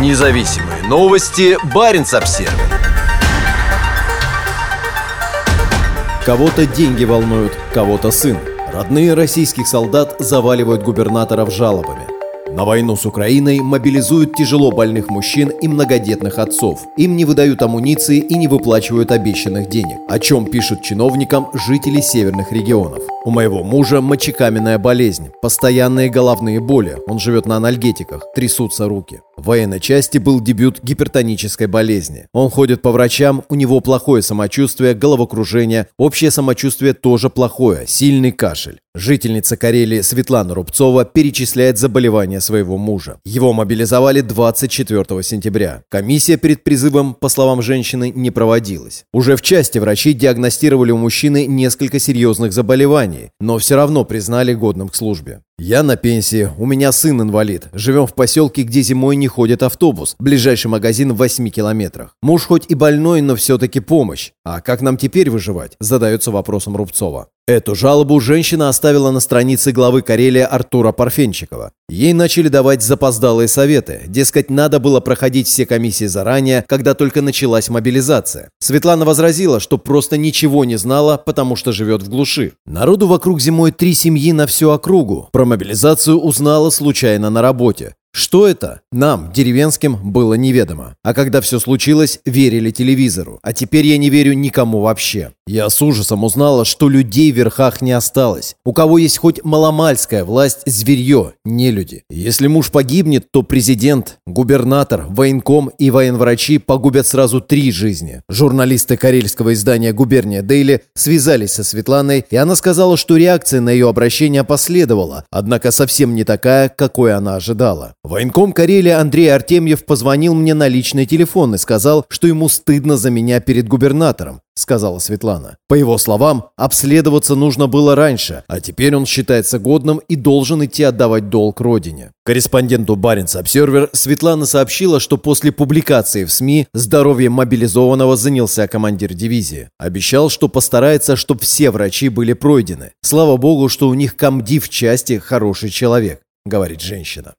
Независимые новости. Барин обсерва Кого-то деньги волнуют, кого-то сын. Родные российских солдат заваливают губернаторов жалобами. На войну с Украиной мобилизуют тяжело больных мужчин и многодетных отцов. Им не выдают амуниции и не выплачивают обещанных денег, о чем пишут чиновникам жители северных регионов. У моего мужа мочекаменная болезнь, постоянные головные боли, он живет на анальгетиках, трясутся руки. В военной части был дебют гипертонической болезни. Он ходит по врачам, у него плохое самочувствие, головокружение, общее самочувствие тоже плохое, сильный кашель. Жительница Карелии Светлана Рубцова перечисляет заболевания своего мужа. Его мобилизовали 24 сентября. Комиссия перед призывом, по словам женщины, не проводилась. Уже в части врачи диагностировали у мужчины несколько серьезных заболеваний, но все равно признали годным к службе. «Я на пенсии, у меня сын инвалид. Живем в поселке, где зимой не ходит автобус. Ближайший магазин в 8 километрах. Муж хоть и больной, но все-таки помощь. А как нам теперь выживать?» – задается вопросом Рубцова. Эту жалобу женщина оставила на странице главы Карелия Артура Парфенчикова. Ей начали давать запоздалые советы. Дескать, надо было проходить все комиссии заранее, когда только началась мобилизация. Светлана возразила, что просто ничего не знала, потому что живет в глуши. Народу вокруг зимой три семьи на всю округу. Про мобилизацию узнала случайно на работе. Что это? Нам, деревенским, было неведомо. А когда все случилось, верили телевизору. А теперь я не верю никому вообще. Я с ужасом узнала, что людей в верхах не осталось. У кого есть хоть маломальская власть, зверье, не люди. Если муж погибнет, то президент, губернатор, военком и военврачи погубят сразу три жизни. Журналисты карельского издания «Губерния Дейли» связались со Светланой, и она сказала, что реакция на ее обращение последовала, однако совсем не такая, какой она ожидала. Военком Карелии Андрей Артемьев позвонил мне на личный телефон и сказал, что ему стыдно за меня перед губернатором, сказала Светлана. По его словам, обследоваться нужно было раньше, а теперь он считается годным и должен идти отдавать долг родине. Корреспонденту Баренц Обсервер Светлана сообщила, что после публикации в СМИ здоровьем мобилизованного занялся командир дивизии. Обещал, что постарается, чтобы все врачи были пройдены. Слава богу, что у них комдив части хороший человек, говорит женщина.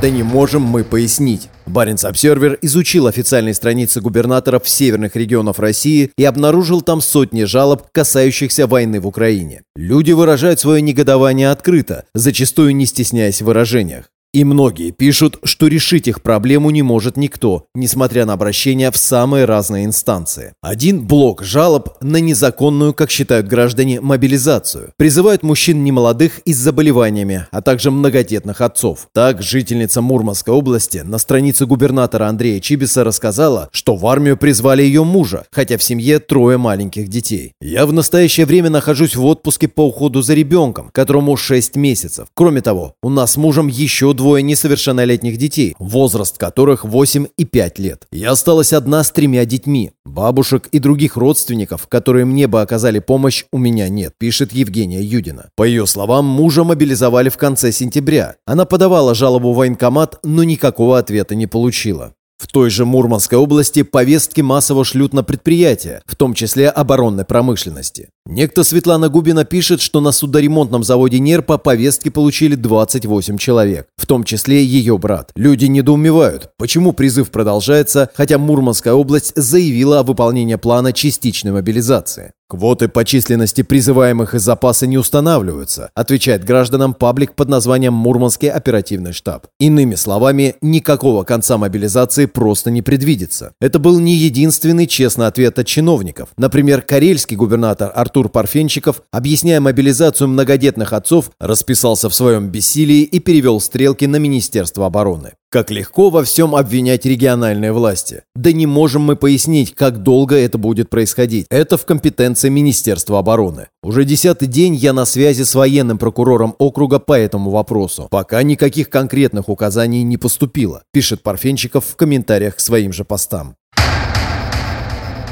Да не можем мы пояснить. Баренц Обсервер изучил официальные страницы губернаторов северных регионов России и обнаружил там сотни жалоб, касающихся войны в Украине. Люди выражают свое негодование открыто, зачастую не стесняясь в выражениях. И многие пишут, что решить их проблему не может никто, несмотря на обращения в самые разные инстанции. Один блок жалоб на незаконную, как считают граждане, мобилизацию. Призывают мужчин немолодых и с заболеваниями, а также многодетных отцов. Так, жительница Мурманской области на странице губернатора Андрея Чибиса рассказала, что в армию призвали ее мужа, хотя в семье трое маленьких детей. «Я в настоящее время нахожусь в отпуске по уходу за ребенком, которому 6 месяцев. Кроме того, у нас с мужем еще двое несовершеннолетних детей, возраст которых 8 и 5 лет. Я осталась одна с тремя детьми. Бабушек и других родственников, которые мне бы оказали помощь, у меня нет, пишет Евгения Юдина. По ее словам, мужа мобилизовали в конце сентября. Она подавала жалобу в военкомат, но никакого ответа не получила. В той же Мурманской области повестки массово шлют на предприятия, в том числе оборонной промышленности. Некто Светлана Губина пишет, что на судоремонтном заводе НЕРПа повестки получили 28 человек, в том числе ее брат. Люди недоумевают, почему призыв продолжается, хотя Мурманская область заявила о выполнении плана частичной мобилизации. Квоты по численности призываемых из запаса не устанавливаются, отвечает гражданам паблик под названием «Мурманский оперативный штаб». Иными словами, никакого конца мобилизации просто не предвидится. Это был не единственный честный ответ от чиновников. Например, карельский губернатор Артур Парфенчиков, объясняя мобилизацию многодетных отцов, расписался в своем бессилии и перевел стрелки на Министерство обороны. Как легко во всем обвинять региональные власти. Да не можем мы пояснить, как долго это будет происходить. Это в компетенции Министерства обороны. Уже десятый день я на связи с военным прокурором округа по этому вопросу. Пока никаких конкретных указаний не поступило, пишет Парфенчиков в комментариях к своим же постам.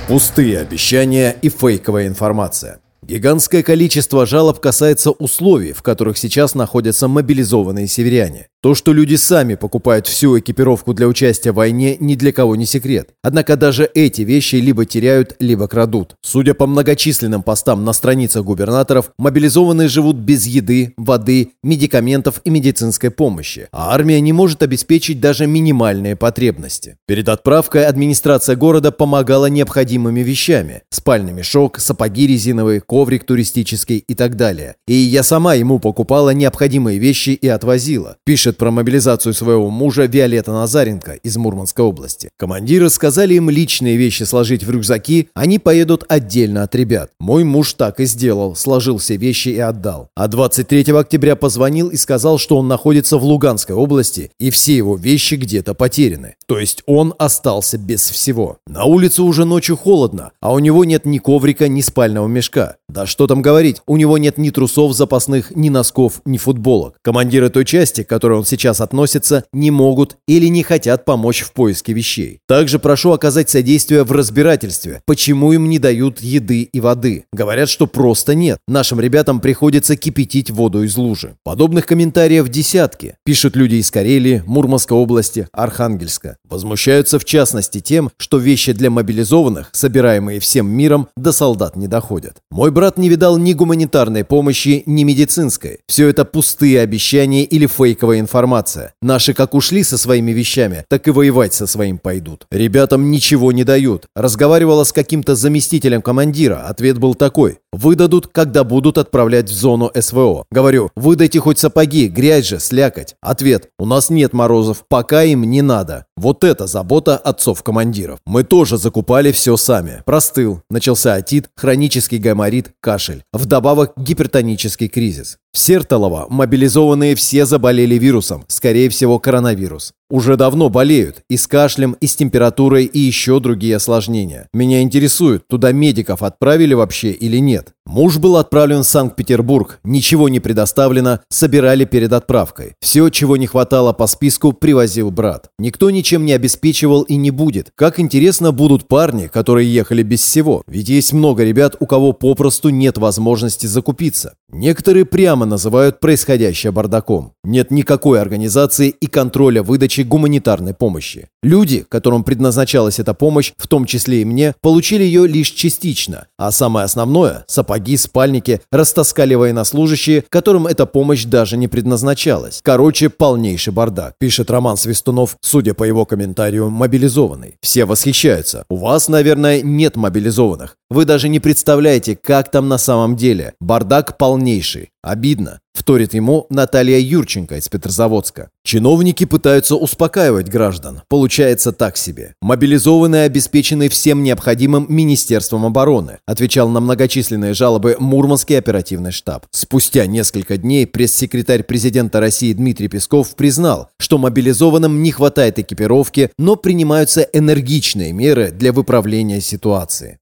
Пустые обещания и фейковая информация. Гигантское количество жалоб касается условий, в которых сейчас находятся мобилизованные северяне. То, что люди сами покупают всю экипировку для участия в войне, ни для кого не секрет. Однако даже эти вещи либо теряют, либо крадут. Судя по многочисленным постам на страницах губернаторов, мобилизованные живут без еды, воды, медикаментов и медицинской помощи, а армия не может обеспечить даже минимальные потребности. Перед отправкой администрация города помогала необходимыми вещами – спальный мешок, сапоги резиновые, коврик туристический и так далее. И я сама ему покупала необходимые вещи и отвозила, пишет про мобилизацию своего мужа Виолетта Назаренко из Мурманской области. Командиры сказали им личные вещи сложить в рюкзаки, они поедут отдельно от ребят. Мой муж так и сделал, сложил все вещи и отдал. А 23 октября позвонил и сказал, что он находится в Луганской области и все его вещи где-то потеряны. То есть он остался без всего. На улице уже ночью холодно, а у него нет ни коврика, ни спального мешка. Да что там говорить, у него нет ни трусов запасных, ни носков, ни футболок. Командиры той части, к которой он сейчас относится, не могут или не хотят помочь в поиске вещей. Также прошу оказать содействие в разбирательстве, почему им не дают еды и воды. Говорят, что просто нет. Нашим ребятам приходится кипятить воду из лужи. Подобных комментариев десятки. Пишут люди из Карелии, Мурманской области, Архангельска. Возмущаются в частности тем, что вещи для мобилизованных, собираемые всем миром, до солдат не доходят. Мой брат не видал ни гуманитарной помощи, ни медицинской. Все это пустые обещания или фейковая информация. Наши как ушли со своими вещами, так и воевать со своим пойдут. Ребятам ничего не дают. Разговаривала с каким-то заместителем командира. Ответ был такой. Выдадут, когда будут отправлять в зону СВО. Говорю, выдайте хоть сапоги, грязь же, слякоть. Ответ. У нас нет морозов, пока им не надо. Вот это забота отцов-командиров. Мы тоже закупали все сами. Простыл. Начался отит, хронический гайморит, кашель. Вдобавок гипертонический кризис. В Сертолово мобилизованные все заболели вирусом, скорее всего коронавирус. Уже давно болеют, и с кашлем, и с температурой, и еще другие осложнения. Меня интересует, туда медиков отправили вообще или нет. Муж был отправлен в Санкт-Петербург, ничего не предоставлено, собирали перед отправкой. Все, чего не хватало по списку, привозил брат. Никто ничем не обеспечивал и не будет. Как интересно будут парни, которые ехали без всего. Ведь есть много ребят, у кого попросту нет возможности закупиться. Некоторые прямо называют происходящее бардаком. Нет никакой организации и контроля выдачи гуманитарной помощи. Люди, которым предназначалась эта помощь, в том числе и мне, получили ее лишь частично, а самое основное – сапоги, спальники растаскали военнослужащие, которым эта помощь даже не предназначалась. Короче, полнейший бардак, пишет Роман Свистунов, судя по его комментарию, мобилизованный. Все восхищаются. У вас, наверное, нет мобилизованных. Вы даже не представляете, как там на самом деле. Бардак полнейший. Обидно. Вторит ему Наталья Юрченко из Петрозаводска. Чиновники пытаются успокаивать граждан. Получается так себе. Мобилизованные обеспечены всем необходимым Министерством обороны, отвечал на многочисленные жалобы Мурманский оперативный штаб. Спустя несколько дней пресс-секретарь президента России Дмитрий Песков признал, что мобилизованным не хватает экипировки, но принимаются энергичные меры для выправления ситуации.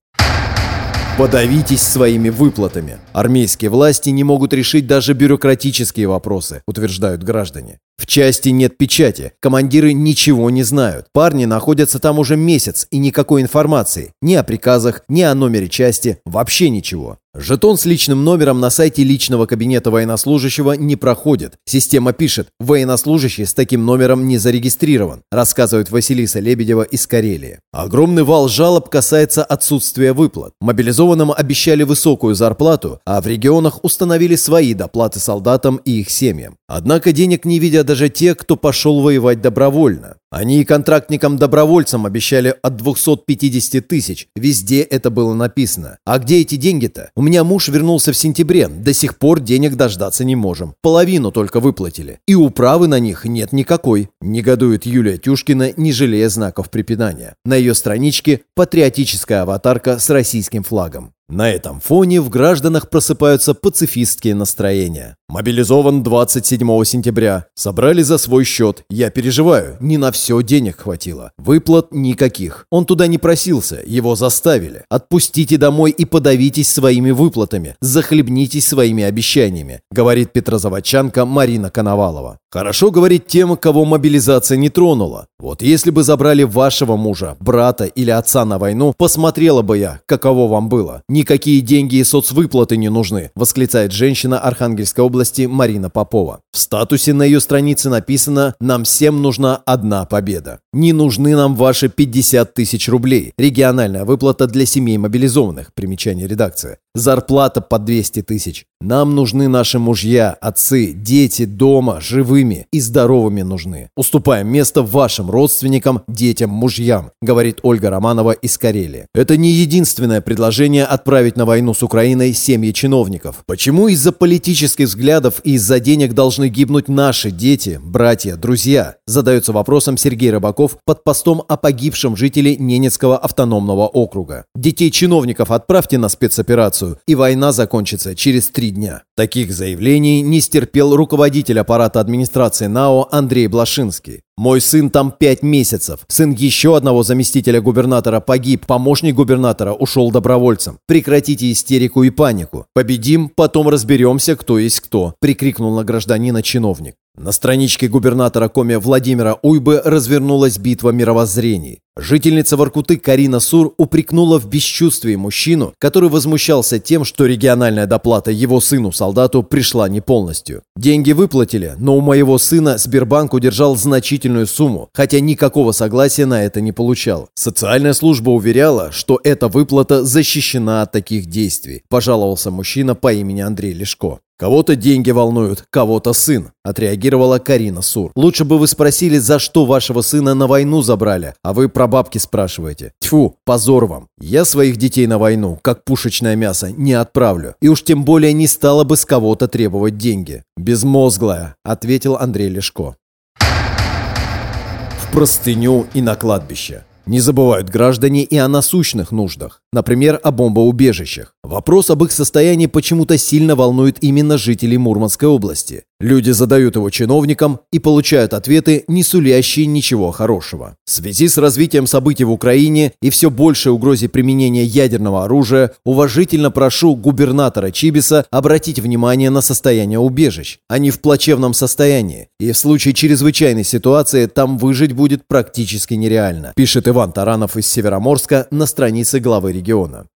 Подавитесь своими выплатами. Армейские власти не могут решить даже бюрократические вопросы, утверждают граждане. В части нет печати, командиры ничего не знают. Парни находятся там уже месяц и никакой информации. Ни о приказах, ни о номере части, вообще ничего. Жетон с личным номером на сайте личного кабинета военнослужащего не проходит. Система пишет, военнослужащий с таким номером не зарегистрирован, рассказывает Василиса Лебедева из Карелии. Огромный вал жалоб касается отсутствия выплат. Мобилизованным обещали высокую зарплату, а в регионах установили свои доплаты солдатам и их семьям. Однако денег не видят даже те, кто пошел воевать добровольно. Они и контрактникам-добровольцам обещали от 250 тысяч. Везде это было написано. А где эти деньги-то? У меня муж вернулся в сентябре. До сих пор денег дождаться не можем. Половину только выплатили. И управы на них нет никакой. Негодует Юлия Тюшкина, не жалея знаков препинания. На ее страничке патриотическая аватарка с российским флагом. На этом фоне в гражданах просыпаются пацифистские настроения. Мобилизован 27 сентября. Собрали за свой счет. Я переживаю, не на все денег хватило. Выплат никаких. Он туда не просился, его заставили. Отпустите домой и подавитесь своими выплатами. Захлебнитесь своими обещаниями, говорит петрозаводчанка Марина Коновалова. Хорошо говорить тем, кого мобилизация не тронула. Вот если бы забрали вашего мужа, брата или отца на войну, посмотрела бы я, каково вам было. Никакие деньги и соцвыплаты не нужны, восклицает женщина Архангельской области Марина Попова. В статусе на ее странице написано «Нам всем нужна одна победа». Не нужны нам ваши 50 тысяч рублей. Региональная выплата для семей мобилизованных. Примечание редакции. Зарплата по 200 тысяч. Нам нужны наши мужья, отцы, дети дома, живыми и здоровыми нужны. Уступаем место вашим родственникам, детям, мужьям, говорит Ольга Романова из Карелии. Это не единственное предложение отправить на войну с Украиной семьи чиновников. Почему из-за политических взглядов и из-за денег должны гибнуть наши дети, братья, друзья? Задается вопросом Сергей Рыбаков под постом о погибшем жителе Ненецкого автономного округа. Детей чиновников отправьте на спецоперацию, и война закончится через три дня. Таких заявлений не стерпел руководитель аппарата администрации НАО Андрей Блашинский. Мой сын там пять месяцев. Сын еще одного заместителя губернатора погиб. Помощник губернатора ушел добровольцем. Прекратите истерику и панику. Победим, потом разберемся, кто есть кто», – прикрикнул на гражданина чиновник. На страничке губернатора Коми Владимира Уйбы развернулась битва мировоззрений. Жительница Воркуты Карина Сур упрекнула в бесчувствии мужчину, который возмущался тем, что региональная доплата его сыну-солдату пришла не полностью. Деньги выплатили, но у моего сына Сбербанк удержал значительную сумму, хотя никакого согласия на это не получал. Социальная служба уверяла, что эта выплата защищена от таких действий, пожаловался мужчина по имени Андрей Лешко. «Кого-то деньги волнуют, кого-то сын», – отреагировала Карина Сур. «Лучше бы вы спросили, за что вашего сына на войну забрали, а вы про бабки спрашиваете. Тьфу, позор вам. Я своих детей на войну, как пушечное мясо, не отправлю. И уж тем более не стала бы с кого-то требовать деньги». «Безмозглая», – ответил Андрей Лешко. В простыню и на кладбище. Не забывают граждане и о насущных нуждах, например, о бомбоубежищах. Вопрос об их состоянии почему-то сильно волнует именно жителей Мурманской области. Люди задают его чиновникам и получают ответы, не сулящие ничего хорошего. В связи с развитием событий в Украине и все большей угрозе применения ядерного оружия, уважительно прошу губернатора Чибиса обратить внимание на состояние убежищ. Они в плачевном состоянии, и в случае чрезвычайной ситуации там выжить будет практически нереально, пишет Иван Таранов из Североморска на странице главы региона.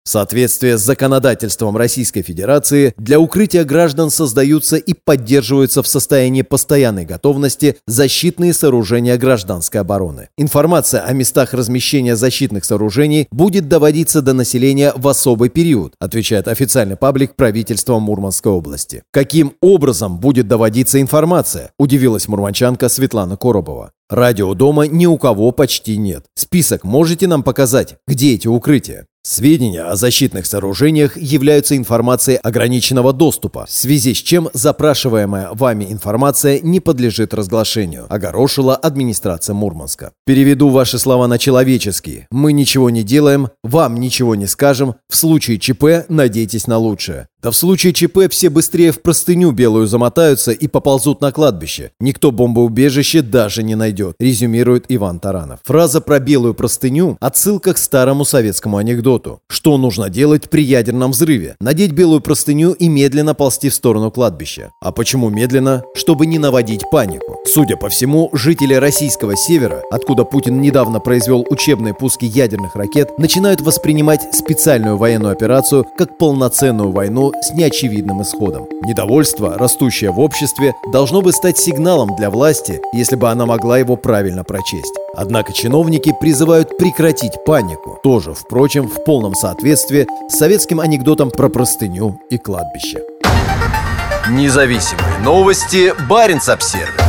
В соответствии с законодательством Российской Федерации для укрытия граждан создаются и поддерживаются в состоянии постоянной готовности защитные сооружения гражданской обороны. Информация о местах размещения защитных сооружений будет доводиться до населения в особый период, отвечает официальный паблик правительства Мурманской области. Каким образом будет доводиться информация? Удивилась мурманчанка Светлана Коробова. Радио дома ни у кого почти нет. Список можете нам показать, где эти укрытия? Сведения о защитных сооружениях являются информацией ограниченного доступа, в связи с чем запрашиваемая вами информация не подлежит разглашению, огорошила администрация Мурманска. Переведу ваши слова на человеческий. Мы ничего не делаем, вам ничего не скажем, в случае ЧП надейтесь на лучшее. Да в случае ЧП все быстрее в простыню белую замотаются и поползут на кладбище. Никто бомбоубежище даже не найдет, резюмирует Иван Таранов. Фраза про белую простыню – отсылка к старому советскому анекдоту. Что нужно делать при ядерном взрыве? Надеть белую простыню и медленно ползти в сторону кладбища. А почему медленно? Чтобы не наводить панику. Судя по всему, жители российского севера, откуда Путин недавно произвел учебные пуски ядерных ракет, начинают воспринимать специальную военную операцию как полноценную войну с неочевидным исходом. Недовольство, растущее в обществе, должно бы стать сигналом для власти, если бы она могла его правильно прочесть. Однако чиновники призывают прекратить панику, тоже, впрочем, в полном соответствии с советским анекдотом про простыню и кладбище. Независимые новости. Барин обсервис